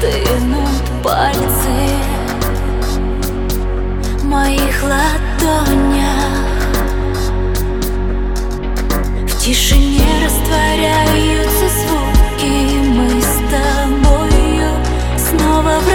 стынут пальцы моих ладонях. В тишине растворяются звуки Мы с тобою снова в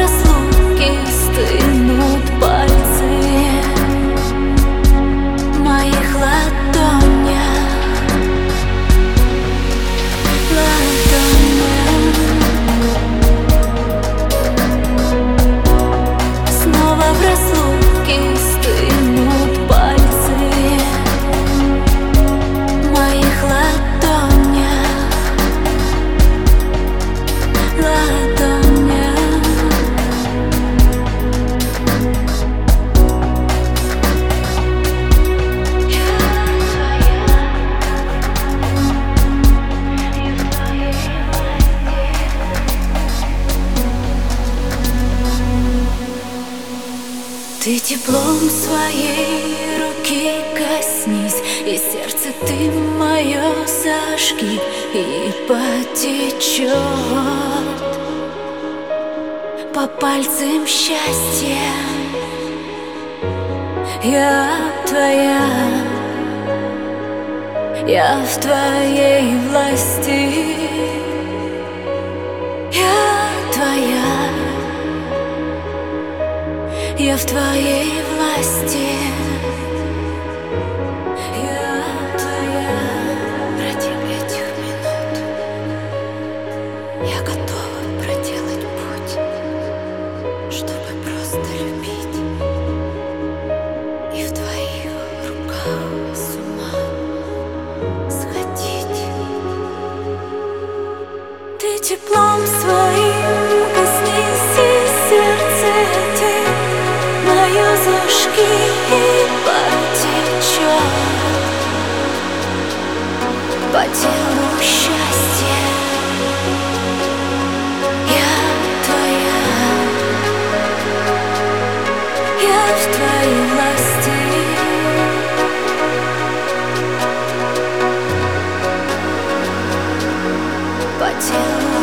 Ты теплом своей руки коснись И сердце ты мое зажги И потечет По пальцам счастья Я твоя. Я в твоей власти я в твоей власти. Я готова проделать путь Чтобы просто любить И в твоих руках с Ты теплом своим и потечет По телу счастье. Я твоя. Я в твоей власти По телу